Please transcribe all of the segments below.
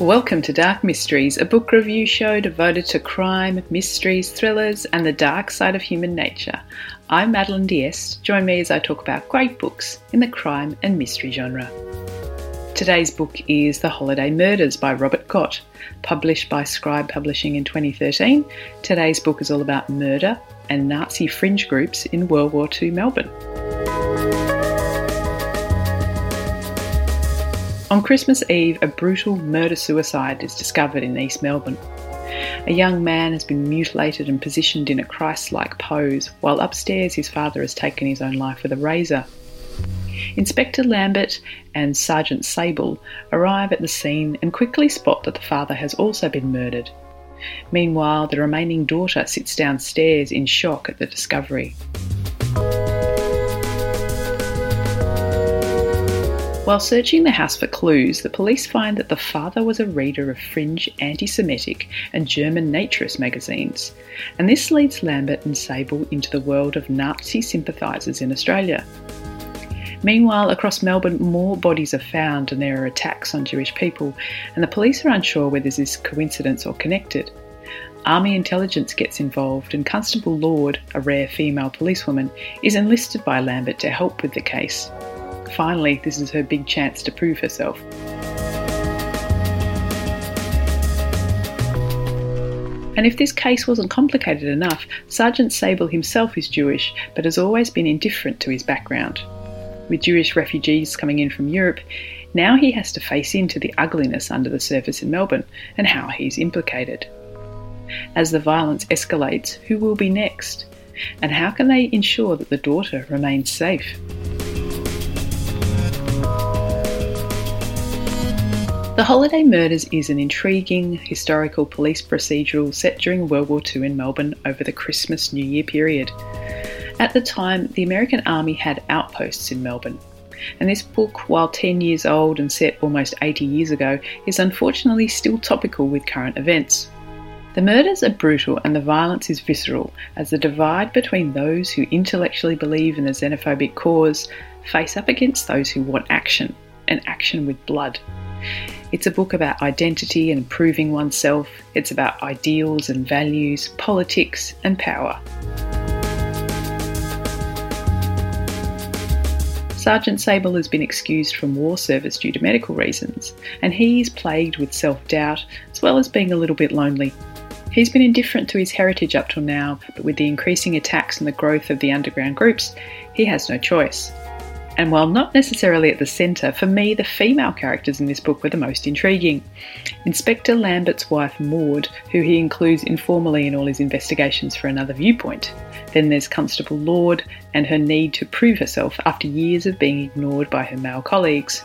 Welcome to Dark Mysteries, a book review show devoted to crime, mysteries, thrillers, and the dark side of human nature. I'm Madeleine d'Este. Join me as I talk about great books in the crime and mystery genre. Today's book is The Holiday Murders by Robert Gott, published by Scribe Publishing in 2013. Today's book is all about murder and Nazi fringe groups in World War II Melbourne. On Christmas Eve, a brutal murder suicide is discovered in East Melbourne. A young man has been mutilated and positioned in a Christ like pose, while upstairs his father has taken his own life with a razor. Inspector Lambert and Sergeant Sable arrive at the scene and quickly spot that the father has also been murdered. Meanwhile, the remaining daughter sits downstairs in shock at the discovery. While searching the house for clues, the police find that the father was a reader of fringe anti Semitic and German naturist magazines, and this leads Lambert and Sable into the world of Nazi sympathisers in Australia. Meanwhile, across Melbourne, more bodies are found and there are attacks on Jewish people, and the police are unsure whether this is coincidence or connected. Army intelligence gets involved, and Constable Lord, a rare female policewoman, is enlisted by Lambert to help with the case. Finally, this is her big chance to prove herself. And if this case wasn't complicated enough, Sergeant Sable himself is Jewish, but has always been indifferent to his background. With Jewish refugees coming in from Europe, now he has to face into the ugliness under the surface in Melbourne and how he's implicated. As the violence escalates, who will be next? And how can they ensure that the daughter remains safe? The Holiday Murders is an intriguing historical police procedural set during World War II in Melbourne over the Christmas New Year period. At the time, the American Army had outposts in Melbourne. And this book, while 10 years old and set almost 80 years ago, is unfortunately still topical with current events. The murders are brutal and the violence is visceral, as the divide between those who intellectually believe in the xenophobic cause face up against those who want action, and action with blood. It's a book about identity and proving oneself. It's about ideals and values, politics and power. Sergeant Sable has been excused from war service due to medical reasons, and he is plagued with self doubt as well as being a little bit lonely. He's been indifferent to his heritage up till now, but with the increasing attacks and the growth of the underground groups, he has no choice. And while not necessarily at the centre, for me the female characters in this book were the most intriguing. Inspector Lambert's wife Maud, who he includes informally in all his investigations for another viewpoint. Then there's Constable Lord and her need to prove herself after years of being ignored by her male colleagues.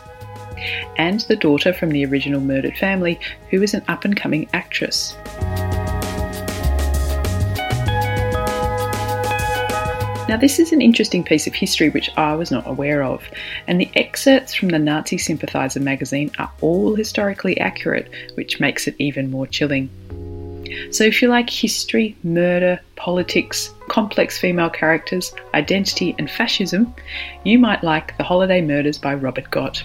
And the daughter from the original murdered family, who is an up and coming actress. Now, this is an interesting piece of history which I was not aware of, and the excerpts from the Nazi Sympathiser magazine are all historically accurate, which makes it even more chilling. So, if you like history, murder, politics, complex female characters, identity, and fascism, you might like The Holiday Murders by Robert Gott.